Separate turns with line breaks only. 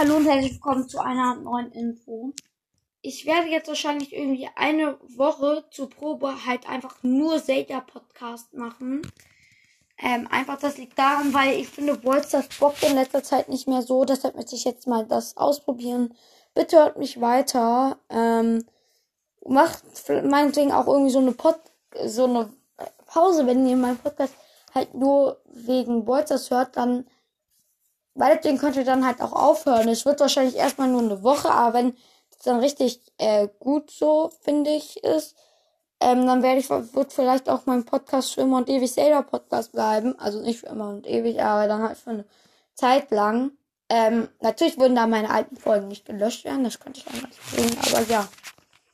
Hallo und herzlich willkommen zu einer neuen Info. Ich werde jetzt wahrscheinlich irgendwie eine Woche zur Probe halt einfach nur Zelda Podcast machen. Ähm, einfach das liegt daran, weil ich finde, Wolsters bockt in letzter Zeit nicht mehr so. Deshalb möchte ich jetzt mal das ausprobieren. Bitte hört mich weiter. Ähm, macht meinetwegen auch irgendwie so eine Pod so eine Pause, wenn ihr meinen Podcast halt nur wegen Wolsters hört, dann meinetwegen könnt ihr dann halt auch aufhören. Es wird wahrscheinlich erstmal nur eine Woche, aber wenn es dann richtig äh, gut so, finde ich, ist, ähm, dann werde ich, wird vielleicht auch mein Podcast für immer und ewig selber Podcast bleiben. Also nicht für immer und ewig, aber dann halt für eine Zeit lang. Ähm, natürlich würden da meine alten Folgen nicht gelöscht werden, das könnte ich auch nicht sehen, aber ja.